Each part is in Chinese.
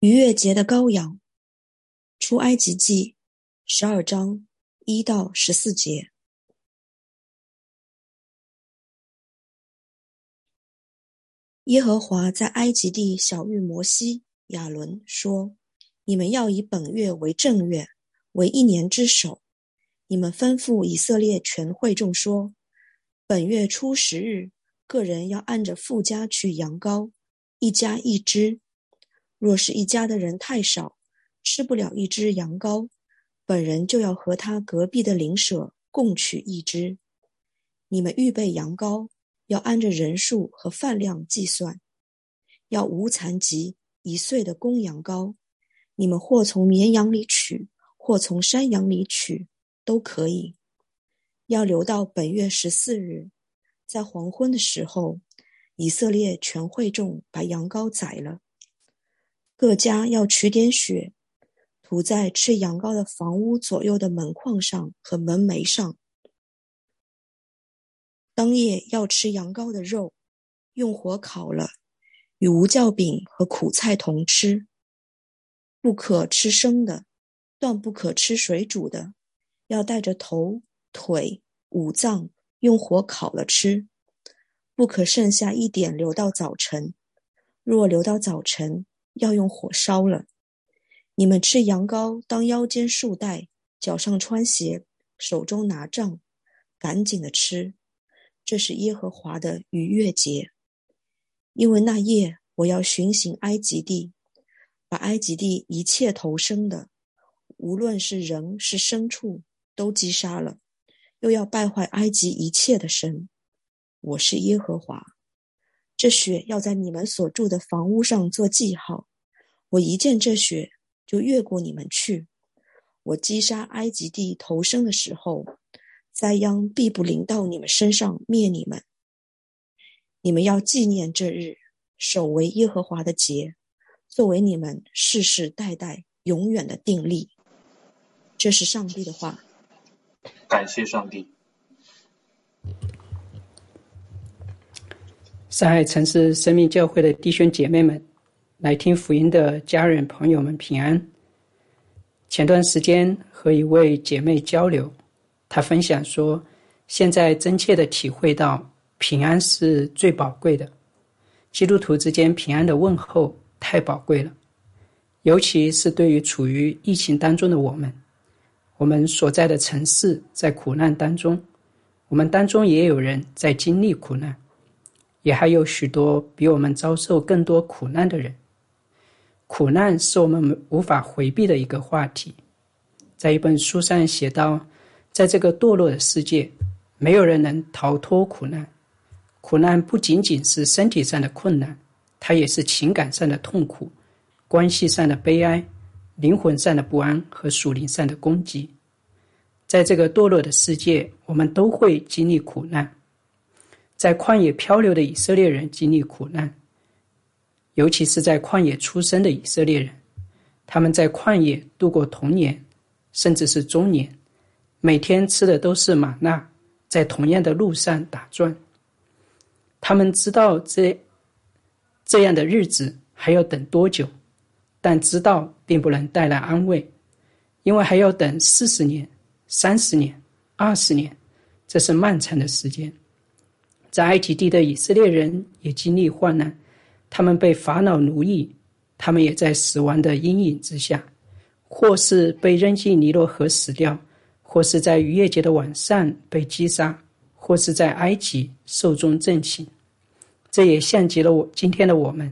逾越节的羔羊，出埃及记十二章一到十四节。耶和华在埃及地小谕摩西、亚伦说：“你们要以本月为正月，为一年之首。你们吩咐以色列全会众说：本月初十日，个人要按着富家取羊羔，一家一只。”若是一家的人太少，吃不了一只羊羔，本人就要和他隔壁的邻舍共取一只。你们预备羊羔，要按着人数和饭量计算，要无残疾一岁的公羊羔。你们或从绵羊里取，或从山羊里取，都可以。要留到本月十四日，在黄昏的时候，以色列全会众把羊羔宰了。各家要取点血，涂在吃羊羔的房屋左右的门框上和门楣上。当夜要吃羊羔的肉，用火烤了，与无酵饼和苦菜同吃。不可吃生的，断不可吃水煮的，要带着头、腿、五脏用火烤了吃。不可剩下一点留到早晨，若留到早晨。要用火烧了。你们吃羊羔，当腰间束带，脚上穿鞋，手中拿杖，赶紧的吃。这是耶和华的逾越节。因为那夜我要巡行埃及地，把埃及地一切投生的，无论是人是牲畜，都击杀了，又要败坏埃及一切的神。我是耶和华。这血要在你们所住的房屋上做记号。我一见这血，就越过你们去。我击杀埃及地投生的时候，灾殃必不临到你们身上，灭你们。你们要纪念这日，守为耶和华的节，作为你们世世代代永远的定力。这是上帝的话。感谢上帝。上海城市生命教会的弟兄姐妹们，来听福音的家人朋友们平安。前段时间和一位姐妹交流，她分享说，现在真切的体会到平安是最宝贵的。基督徒之间平安的问候太宝贵了，尤其是对于处于疫情当中的我们，我们所在的城市在苦难当中，我们当中也有人在经历苦难。也还有许多比我们遭受更多苦难的人。苦难是我们无法回避的一个话题。在一本书上写道，在这个堕落的世界，没有人能逃脱苦难。苦难不仅仅是身体上的困难，它也是情感上的痛苦、关系上的悲哀、灵魂上的不安和属灵上的攻击。在这个堕落的世界，我们都会经历苦难。在旷野漂流的以色列人经历苦难，尤其是在旷野出生的以色列人，他们在旷野度过童年，甚至是中年，每天吃的都是玛纳，在同样的路上打转。他们知道这这样的日子还要等多久，但知道并不能带来安慰，因为还要等四十年、三十年、二十年，这是漫长的时间。在埃及地的以色列人也经历患难，他们被法老奴役，他们也在死亡的阴影之下，或是被扔进尼罗河死掉，或是在逾越节的晚上被击杀，或是在埃及寿终正寝。这也像极了我今天的我们，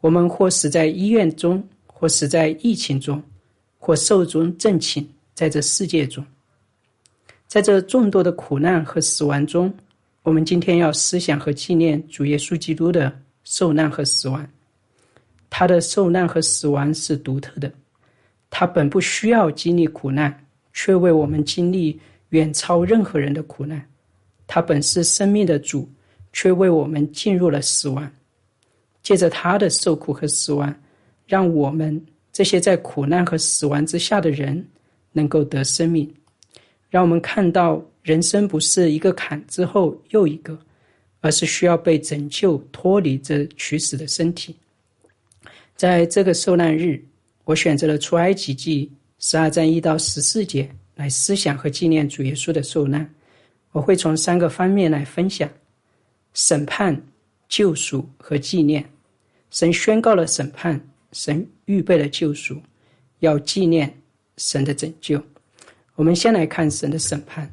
我们或死在医院中，或死在疫情中，或寿终正寝在这世界中，在这众多的苦难和死亡中。我们今天要思想和纪念主耶稣基督的受难和死亡。他的受难和死亡是独特的，他本不需要经历苦难，却为我们经历远超任何人的苦难。他本是生命的主，却为我们进入了死亡。借着他的受苦和死亡，让我们这些在苦难和死亡之下的人能够得生命。让我们看到。人生不是一个坎之后又一个，而是需要被拯救、脱离这取死的身体。在这个受难日，我选择了出埃及记十二章一到十四节来思想和纪念主耶稣的受难。我会从三个方面来分享：审判、救赎和纪念。神宣告了审判，神预备了救赎，要纪念神的拯救。我们先来看神的审判。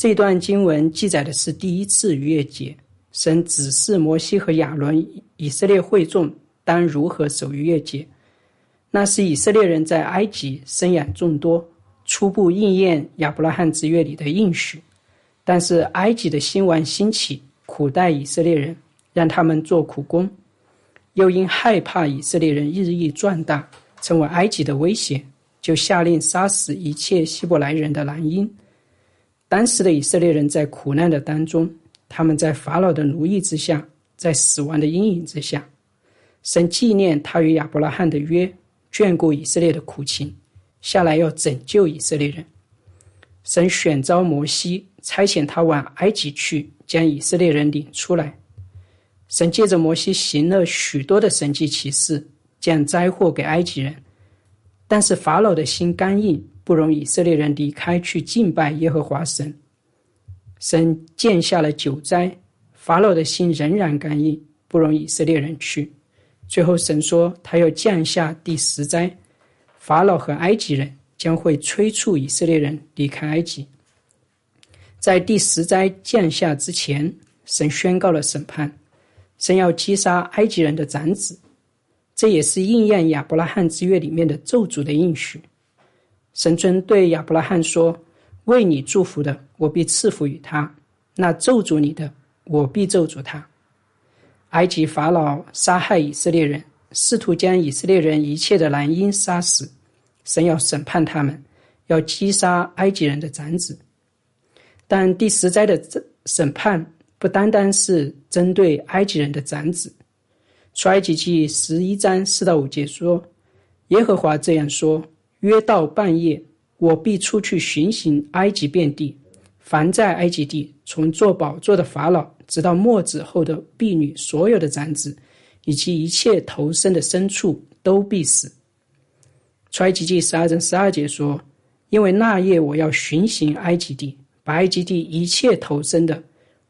这段经文记载的是第一次逾越节，神指示摩西和亚伦以色列会众当如何守逾越节。那是以色列人在埃及生养众多，初步应验亚伯拉罕之约里的应许。但是埃及的新王兴起，苦待以色列人，让他们做苦工，又因害怕以色列人日益壮大，成为埃及的威胁，就下令杀死一切希伯来人的男婴。当时的以色列人在苦难的当中，他们在法老的奴役之下，在死亡的阴影之下，神纪念他与亚伯拉罕的约，眷顾以色列的苦情，下来要拯救以色列人。神选召摩西。差遣他往埃及去，将以色列人领出来。神借着摩西行了许多的神迹奇事，降灾祸给埃及人。但是法老的心刚硬，不容以色列人离开去敬拜耶和华神。神降下了九灾，法老的心仍然刚硬，不容以色列人去。最后神说，他要降下第十灾，法老和埃及人将会催促以色列人离开埃及。在第十灾降下之前，神宣告了审判，神要击杀埃及人的长子，这也是应验亚伯拉罕之约里面的咒诅的应许。神尊对亚伯拉罕说：“为你祝福的，我必赐福于他；那咒诅你的，我必咒诅他。”埃及法老杀害以色列人，试图将以色列人一切的男婴杀死，神要审判他们，要击杀埃及人的长子。但第十灾的审判不单单是针对埃及人的长子。出埃及记十一章四到五节说：“耶和华这样说：约到半夜，我必出去巡行埃及遍地，凡在埃及地从做宝座的法老，直到末子后的婢女，所有的长子，以及一切投生的牲畜，都必死。”出埃及记十二章十二节说：“因为那夜我要巡行埃及地。”把埃及地一切投生的，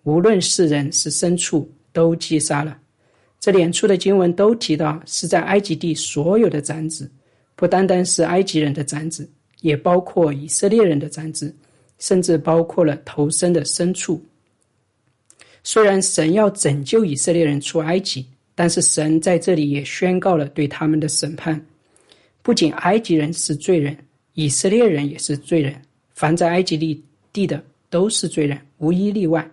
无论是人是牲畜，都击杀了。这两处的经文都提到是在埃及地所有的长子，不单单是埃及人的长子，也包括以色列人的长子，甚至包括了投身的牲畜。虽然神要拯救以色列人出埃及，但是神在这里也宣告了对他们的审判。不仅埃及人是罪人，以色列人也是罪人。凡在埃及地。地的都是罪人，无一例外。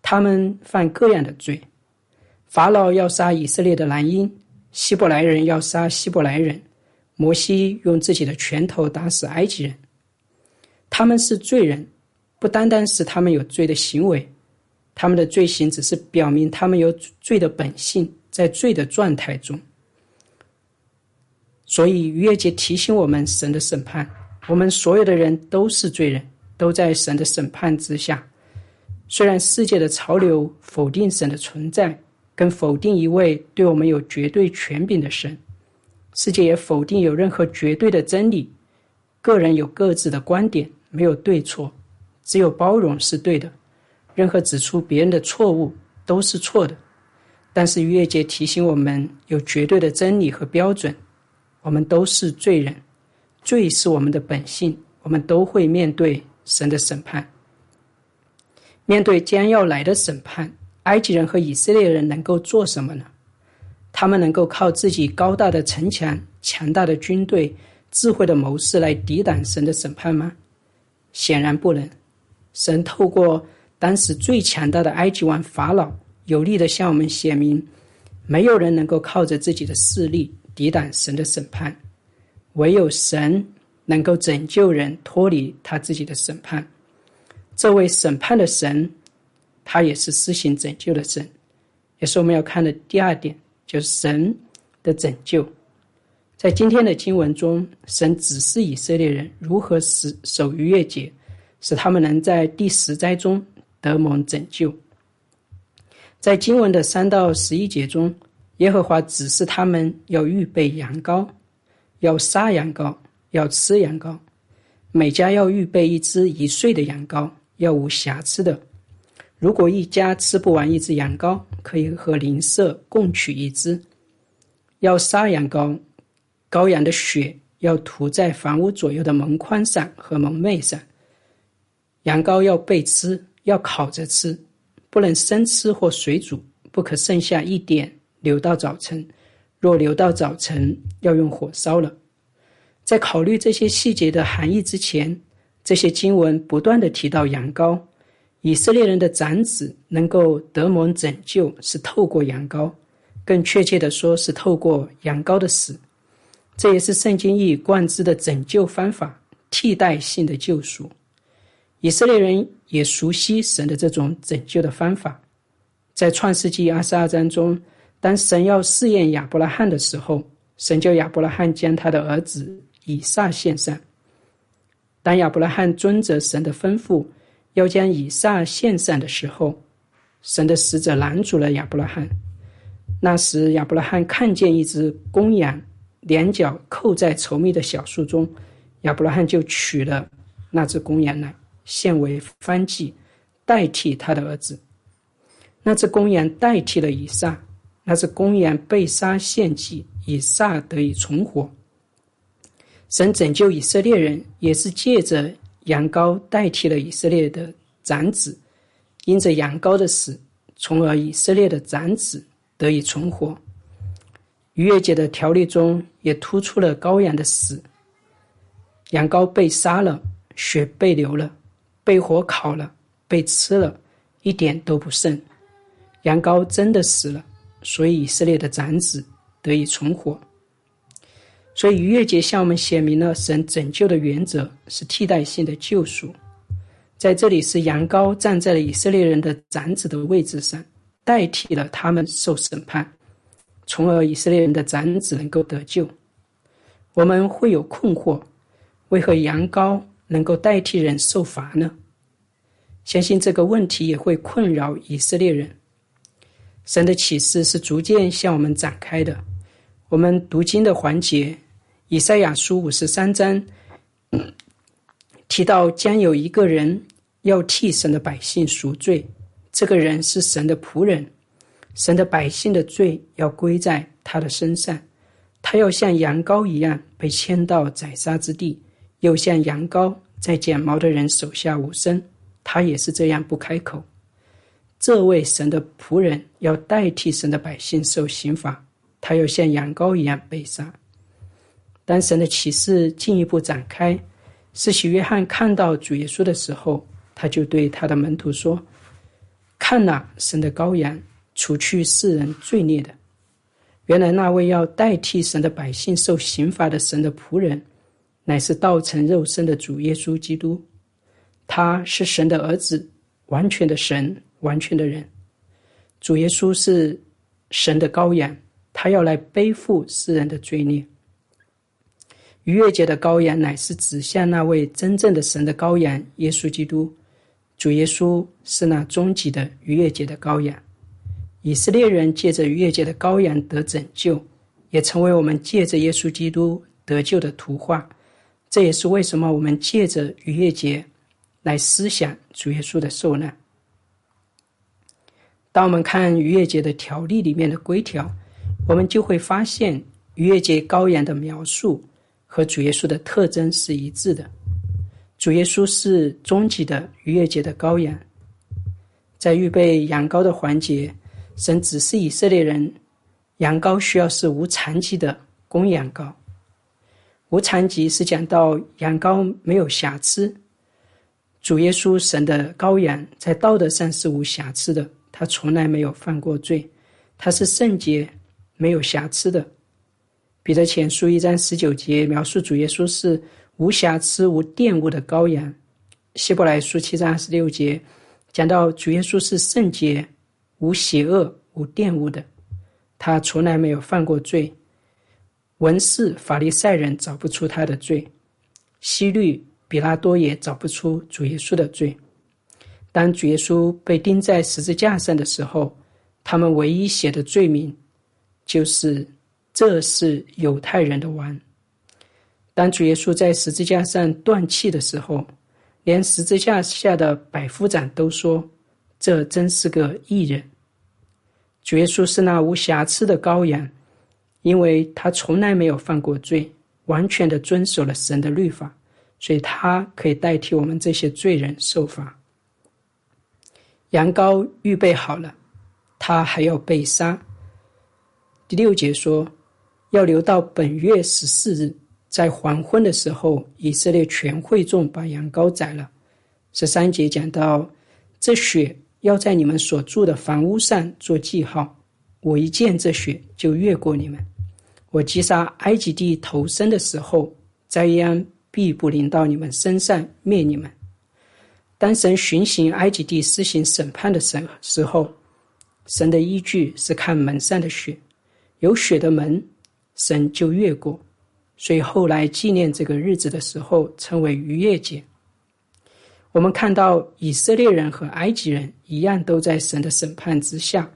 他们犯各样的罪。法老要杀以色列的男婴，希伯来人要杀希伯来人。摩西用自己的拳头打死埃及人。他们是罪人，不单单是他们有罪的行为，他们的罪行只是表明他们有罪的本性，在罪的状态中。所以逾越节提醒我们神的审判，我们所有的人都是罪人。都在神的审判之下。虽然世界的潮流否定神的存在，跟否定一位对我们有绝对权柄的神，世界也否定有任何绝对的真理。个人有各自的观点，没有对错，只有包容是对的。任何指出别人的错误都是错的。但是逾越节提醒我们，有绝对的真理和标准。我们都是罪人，罪是我们的本性，我们都会面对。神的审判，面对将要来的审判，埃及人和以色列人能够做什么呢？他们能够靠自己高大的城墙、强大的军队、智慧的谋士来抵挡神的审判吗？显然不能。神透过当时最强大的埃及王法老，有力的向我们显明，没有人能够靠着自己的势力抵挡神的审判，唯有神。能够拯救人脱离他自己的审判，这位审判的神，他也是施行拯救的神，也是我们要看的第二点，就是神的拯救。在今天的经文中，神指示以色列人如何使守逾越节，使他们能在第十灾中得蒙拯救。在经文的三到十一节中，耶和华指示他们要预备羊羔，要杀羊羔，要吃羊羔。每家要预备一只一岁的羊羔，要无瑕疵的。如果一家吃不完一只羊羔，可以和邻舍共取一只。要杀羊羔，羔羊的血要涂在房屋左右的门框上和门楣上。羊羔要备吃，要烤着吃，不能生吃或水煮，不可剩下一点留到早晨。若留到早晨，要用火烧了。在考虑这些细节的含义之前，这些经文不断的提到羊羔。以色列人的长子能够得蒙拯救，是透过羊羔，更确切的说，是透过羊羔的死。这也是圣经一以贯之的拯救方法——替代性的救赎。以色列人也熟悉神的这种拯救的方法。在创世纪二十二章中，当神要试验亚伯拉罕的时候，神叫亚伯拉罕将他的儿子。以撒献上。当亚伯拉罕遵着神的吩咐，要将以撒献上的时候，神的使者拦住了亚伯拉罕。那时，亚伯拉罕看见一只公羊，两脚扣在稠密的小树中，亚伯拉罕就取了那只公羊来，献为燔祭，代替他的儿子。那只公羊代替了以撒，那只公羊被杀献祭，以撒得以存活。神拯救以色列人，也是借着羊羔代替了以色列的长子，因着羊羔的死，从而以色列的长子得以存活。逾越节的条例中也突出了羔羊的死，羊羔被杀了，血被流了，被火烤了，被吃了，一点都不剩。羊羔真的死了，所以以色列的长子得以存活。所以逾越节向我们显明了神拯救的原则是替代性的救赎，在这里是羊羔站在了以色列人的长子的位置上，代替了他们受审判，从而以色列人的长子能够得救。我们会有困惑：为何羊羔能够代替人受罚呢？相信这个问题也会困扰以色列人。神的启示是逐渐向我们展开的，我们读经的环节。以赛亚书五十三章提到，将有一个人要替神的百姓赎罪，这个人是神的仆人，神的百姓的罪要归在他的身上，他要像羊羔一样被牵到宰杀之地，又像羊羔在剪毛的人手下无声，他也是这样不开口。这位神的仆人要代替神的百姓受刑罚，他要像羊羔一样被杀。当神的启示进一步展开，是洗约翰看到主耶稣的时候，他就对他的门徒说：“看呐，神的羔羊，除去世人罪孽的。原来那位要代替神的百姓受刑罚的神的仆人，乃是道成肉身的主耶稣基督。他是神的儿子，完全的神，完全的人。主耶稣是神的羔羊，他要来背负世人的罪孽。”逾越节的羔羊乃是指向那位真正的神的羔羊耶稣基督，主耶稣是那终极的逾越节的羔羊。以色列人借着逾越节的羔羊得拯救，也成为我们借着耶稣基督得救的图画。这也是为什么我们借着逾越节来思想主耶稣的受难。当我们看逾越节的条例里面的规条，我们就会发现逾越节羔羊的描述。和主耶稣的特征是一致的。主耶稣是终极的逾越节的羔羊，在预备羊羔的环节，神指示以色列人，羊羔需要是无残疾的公羊羔。无残疾是讲到羊羔没有瑕疵。主耶稣神的羔羊在道德上是无瑕疵的，他从来没有犯过罪，他是圣洁没有瑕疵的。彼得前书一章十九节描述主耶稣是无瑕疵、无玷污的羔羊。希伯来书七章二十六节讲到主耶稣是圣洁、无邪恶、无玷污的，他从来没有犯过罪。文士、法利赛人找不出他的罪，希律、比拉多也找不出主耶稣的罪。当主耶稣被钉在十字架上的时候，他们唯一写的罪名。就是这是犹太人的王。当主耶稣在十字架上断气的时候，连十字架下的百夫长都说：“这真是个异人。”主耶稣是那无瑕疵的羔羊，因为他从来没有犯过罪，完全的遵守了神的律法，所以他可以代替我们这些罪人受罚。羊羔预备好了，他还要被杀。第六节说，要留到本月十四日。在黄昏的时候，以色列全会众把羊羔宰了。十三节讲到，这血要在你们所住的房屋上做记号。我一见这血，就越过你们。我击杀埃及地头生的时候，灾殃必不临到你们身上，灭你们。当神巡行埃及地施行审判的时时候，神的依据是看门上的血，有血的门，神就越过。所以后来纪念这个日子的时候，称为逾越节。我们看到以色列人和埃及人一样，都在神的审判之下。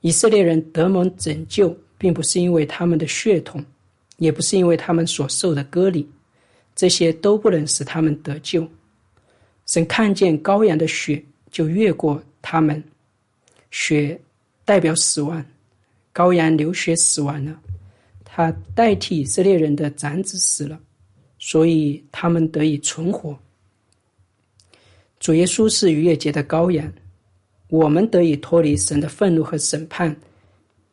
以色列人得蒙拯救，并不是因为他们的血统，也不是因为他们所受的割礼，这些都不能使他们得救。神看见羔羊的血，就越过他们。血代表死亡，羔羊流血死亡了。他代替以色列人的长子死了，所以他们得以存活。主耶稣是逾越节的羔羊，我们得以脱离神的愤怒和审判，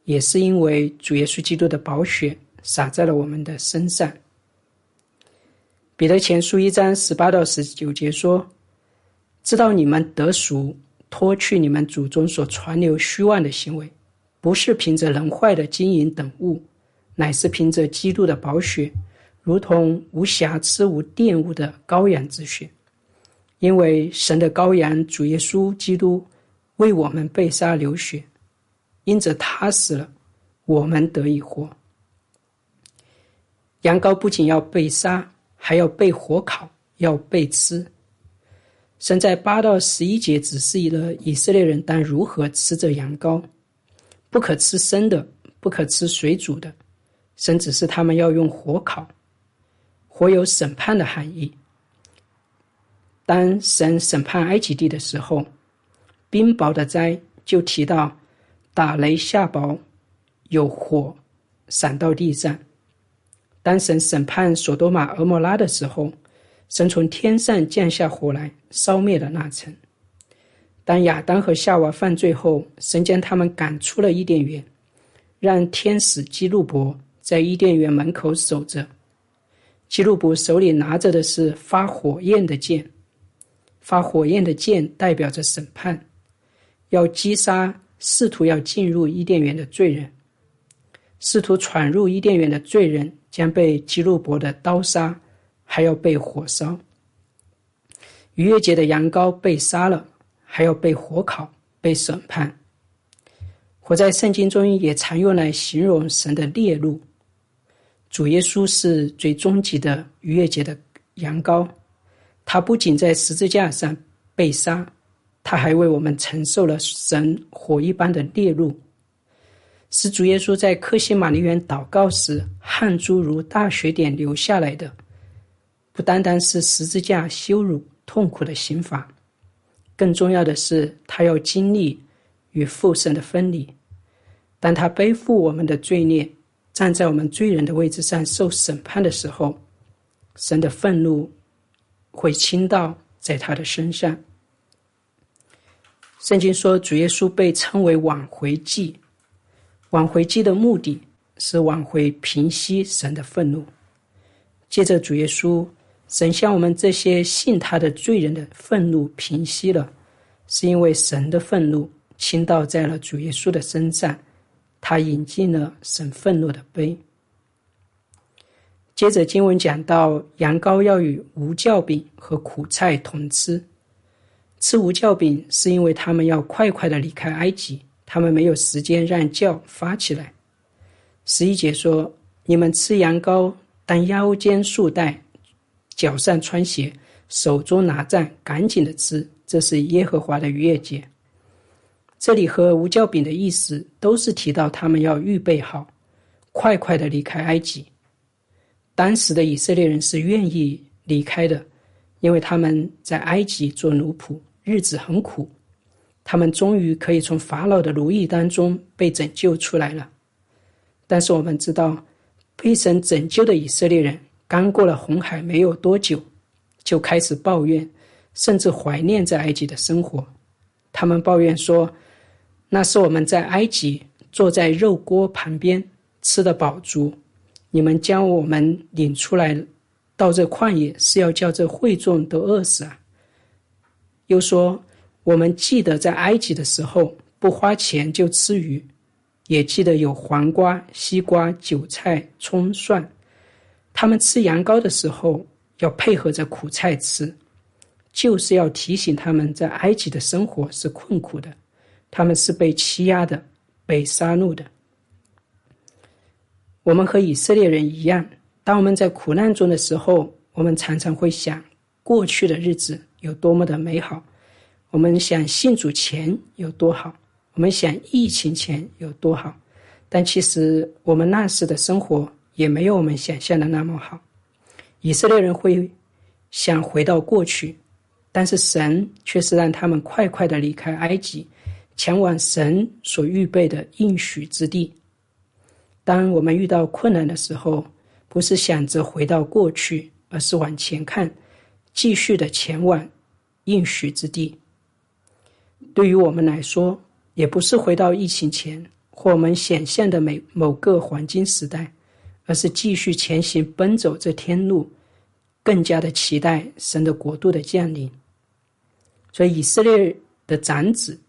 也是因为主耶稣基督的宝血洒在了我们的身上。彼得前书一章十八到十九节说：“知道你们得赎，脱去你们祖宗所传流虚妄的行为，不是凭着人坏的金银等物。”乃是凭着基督的宝血，如同无瑕疵、无玷污的羔羊之血。因为神的羔羊主耶稣基督为我们被杀流血，因着他死了，我们得以活。羊羔不仅要被杀，还要被火烤，要被吃。神在八到十一节指示了以色列人当如何吃这羊羔：不可吃生的，不可吃水煮的。神指示他们要用火烤，火有审判的含义。当神审判埃及地的时候，冰雹的灾就提到打雷下雹，有火闪到地上。当神审判索多玛、俄摩拉的时候，神从天上降下火来，烧灭了那城。当亚当和夏娃犯罪后，神将他们赶出了伊甸园，让天使基路伯。在伊甸园门口守着，基路伯手里拿着的是发火焰的剑，发火焰的剑代表着审判，要击杀试图要进入伊甸园的罪人，试图闯入伊甸园的罪人将被基路伯的刀杀，还要被火烧。逾越节的羊羔被杀了，还要被火烤，被审判。火在圣经中也常用来形容神的烈怒。主耶稣是最终极的逾越节的羊羔，他不仅在十字架上被杀，他还为我们承受了神火一般的烈怒。是主耶稣在克西玛尼园祷告时，汗珠如大雪点流下来的，不单单是十字架羞辱痛苦的刑罚，更重要的是他要经历与父神的分离，当他背负我们的罪孽。站在我们罪人的位置上受审判的时候，神的愤怒会倾倒在他的身上。圣经说，主耶稣被称为挽回祭，挽回祭的目的是挽回平息神的愤怒。借着主耶稣，神向我们这些信他的罪人的愤怒平息了，是因为神的愤怒倾倒在了主耶稣的身上。他引进了神愤怒的杯。接着经文讲到，羊羔要与无酵饼和苦菜同吃。吃无酵饼是因为他们要快快的离开埃及，他们没有时间让酵发起来。十一节说：“你们吃羊羔，当腰间束带，脚上穿鞋，手中拿杖，赶紧的吃，这是耶和华的逾越节。”这里和无酵饼的意思都是提到他们要预备好，快快的离开埃及。当时的以色列人是愿意离开的，因为他们在埃及做奴仆，日子很苦。他们终于可以从法老的奴役当中被拯救出来了。但是我们知道，被神拯救的以色列人刚过了红海没有多久，就开始抱怨，甚至怀念在埃及的生活。他们抱怨说：“那是我们在埃及坐在肉锅旁边吃的饱足。”你们将我们领出来，到这旷野是要叫这会众都饿死啊！又说，我们记得在埃及的时候不花钱就吃鱼，也记得有黄瓜、西瓜、韭菜、葱、蒜。他们吃羊羔的时候要配合着苦菜吃，就是要提醒他们在埃及的生活是困苦的，他们是被欺压的，被杀戮的。我们和以色列人一样，当我们在苦难中的时候，我们常常会想过去的日子有多么的美好，我们想信主前有多好，我们想疫情前有多好，但其实我们那时的生活也没有我们想象的那么好。以色列人会想回到过去，但是神却是让他们快快的离开埃及，前往神所预备的应许之地。当我们遇到困难的时候，不是想着回到过去，而是往前看，继续的前往应许之地。对于我们来说，也不是回到疫情前或我们显现的每某个黄金时代，而是继续前行，奔走这天路，更加的期待神的国度的降临。所以，以色列的长子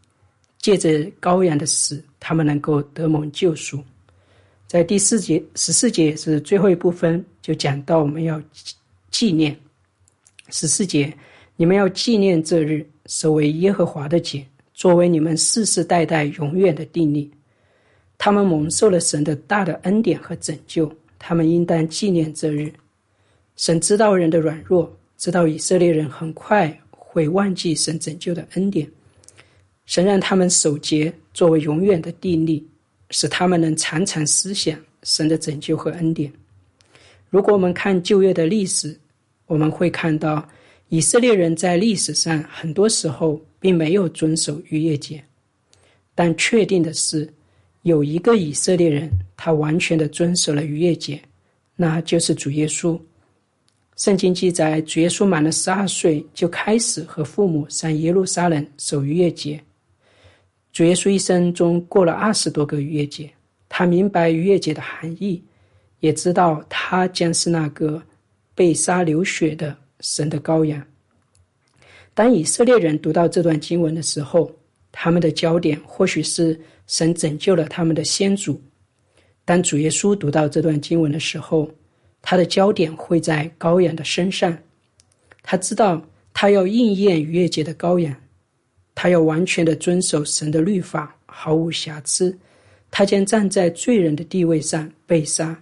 借着羔羊的死，他们能够得蒙救赎。在第四节十四节是最后一部分，就讲到我们要纪念十四节，你们要纪念这日，守为耶和华的节，作为你们世世代代永远的定力。他们蒙受了神的大的恩典和拯救，他们应当纪念这日。神知道人的软弱，知道以色列人很快会忘记神拯救的恩典，神让他们守节，作为永远的定力。使他们能常常思想神的拯救和恩典。如果我们看旧约的历史，我们会看到以色列人在历史上很多时候并没有遵守逾越节，但确定的是，有一个以色列人他完全的遵守了逾越节，那就是主耶稣。圣经记载，主耶稣满了十二岁就开始和父母上耶路撒冷守逾越节。主耶稣一生中过了二十多个逾越节，他明白逾越节的含义，也知道他将是那个被杀流血的神的羔羊。当以色列人读到这段经文的时候，他们的焦点或许是神拯救了他们的先祖；当主耶稣读到这段经文的时候，他的焦点会在羔羊的身上。他知道他要应验逾越节的羔羊。他要完全的遵守神的律法，毫无瑕疵。他将站在罪人的地位上被杀。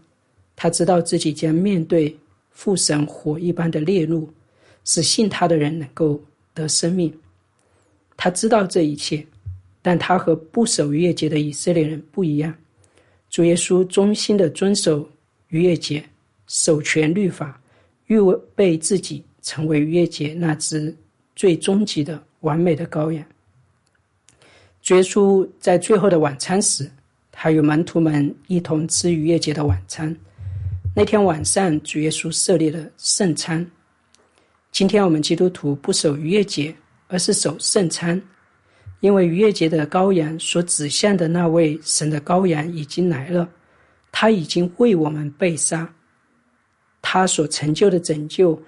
他知道自己将面对父神火一般的烈怒，使信他的人能够得生命。他知道这一切，但他和不守逾越节的以色列人不一样。主耶稣忠心的遵守逾越节，守全律法，预备自己成为逾越节那只最终极的。完美的羔羊。耶稣在最后的晚餐时，他与门徒们一同吃逾越节的晚餐。那天晚上，主耶稣设立了圣餐。今天我们基督徒不守逾越节，而是守圣餐，因为逾越节的羔羊所指向的那位神的羔羊已经来了，他已经为我们被杀，他所成就的拯救。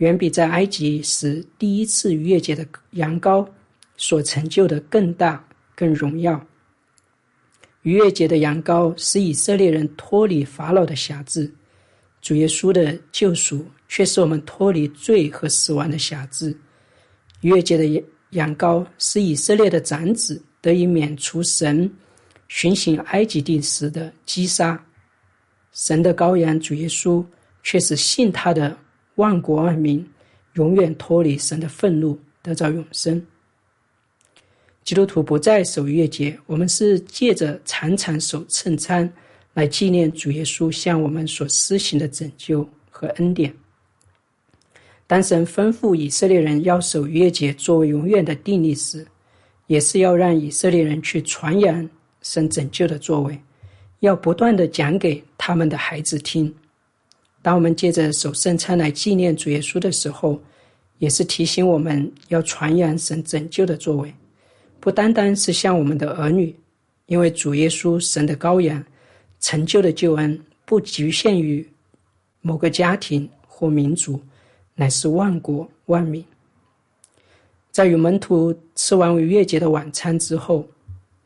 远比在埃及时第一次逾越节的羊羔所成就的更大、更荣耀。逾越节的羊羔使以色列人脱离法老的辖制，主耶稣的救赎却使我们脱离罪和死亡的辖制。逾越节的羊羊羔使以色列的长子得以免除神巡行埃及地时的击杀，神的羔羊主耶稣却是信他的。万国万民永远脱离神的愤怒，得到永生。基督徒不再守逾越节，我们是借着常常守圣餐来纪念主耶稣向我们所施行的拯救和恩典。当神吩咐以色列人要守逾越节作为永远的定例时，也是要让以色列人去传扬神拯救的作为，要不断的讲给他们的孩子听。当我们借着守圣餐来纪念主耶稣的时候，也是提醒我们要传扬神拯救的作为，不单单是向我们的儿女，因为主耶稣神的羔羊成就的救恩不局限于某个家庭或民族。乃是万国万民。在与门徒吃完逾越节的晚餐之后，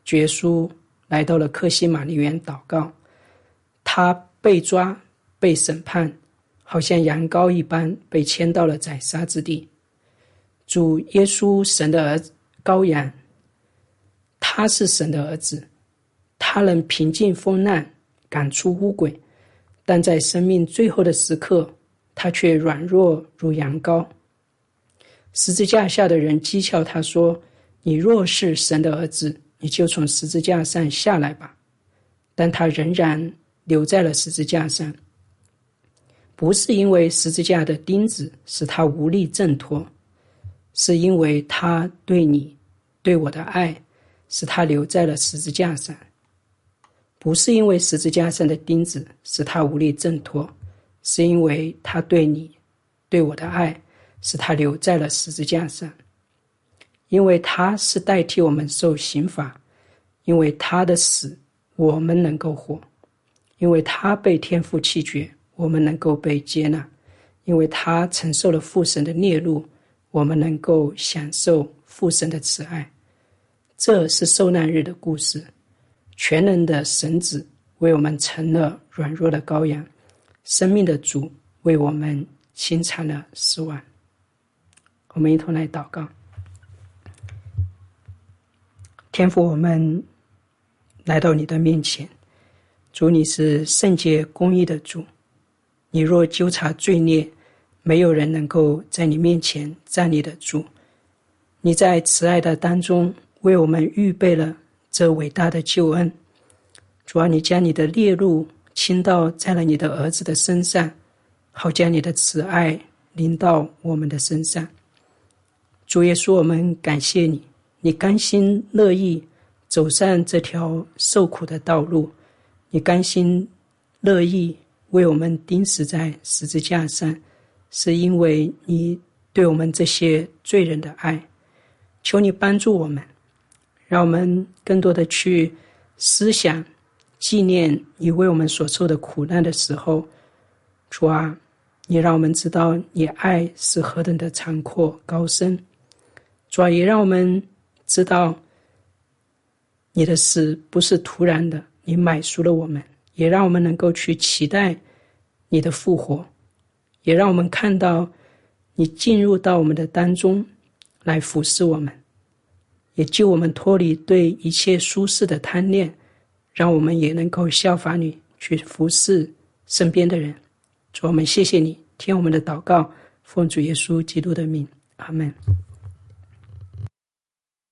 耶稣来到了克西玛丽园祷告。他被抓、被审判，好像羊羔一般被牵到了宰杀之地。主耶稣，神的儿子羔羊，他是神的儿子，他能平静风浪，赶出污鬼，但在生命最后的时刻。他却软弱如羊羔。十字架下的人讥诮他说：“你若是神的儿子，你就从十字架上下来吧。”但他仍然留在了十字架上，不是因为十字架的钉子使他无力挣脱，是因为他对你、对我的爱，使他留在了十字架上。不是因为十字架上的钉子使他无力挣脱。是因为他对你、对我的爱，使他留在了十字架上。因为他是代替我们受刑罚，因为他的死，我们能够活；因为他被天父弃绝，我们能够被接纳；因为他承受了父神的孽怒，我们能够享受父神的慈爱。这是受难日的故事。全能的神子为我们成了软弱的羔羊。生命的主为我们清偿了死亡。我们一同来祷告：天父，我们来到你的面前，主你是圣洁公义的主。你若纠察罪孽，没有人能够在你面前站立得住。你在慈爱的当中为我们预备了这伟大的救恩。主啊，你将你的烈怒。倾倒在了你的儿子的身上，好将你的慈爱临到我们的身上。主耶稣，我们感谢你，你甘心乐意走上这条受苦的道路，你甘心乐意为我们钉死在十字架上，是因为你对我们这些罪人的爱。求你帮助我们，让我们更多的去思想。纪念你为我们所受的苦难的时候，主啊，你让我们知道你爱是何等的残阔高深。主啊，也让我们知道你的死不是突然的，你买赎了我们，也让我们能够去期待你的复活，也让我们看到你进入到我们的当中来服侍我们，也救我们脱离对一切舒适的贪恋。让我们也能够效法你，去服侍身边的人。主，我们谢谢你，听我们的祷告，奉主耶稣基督的名，阿门。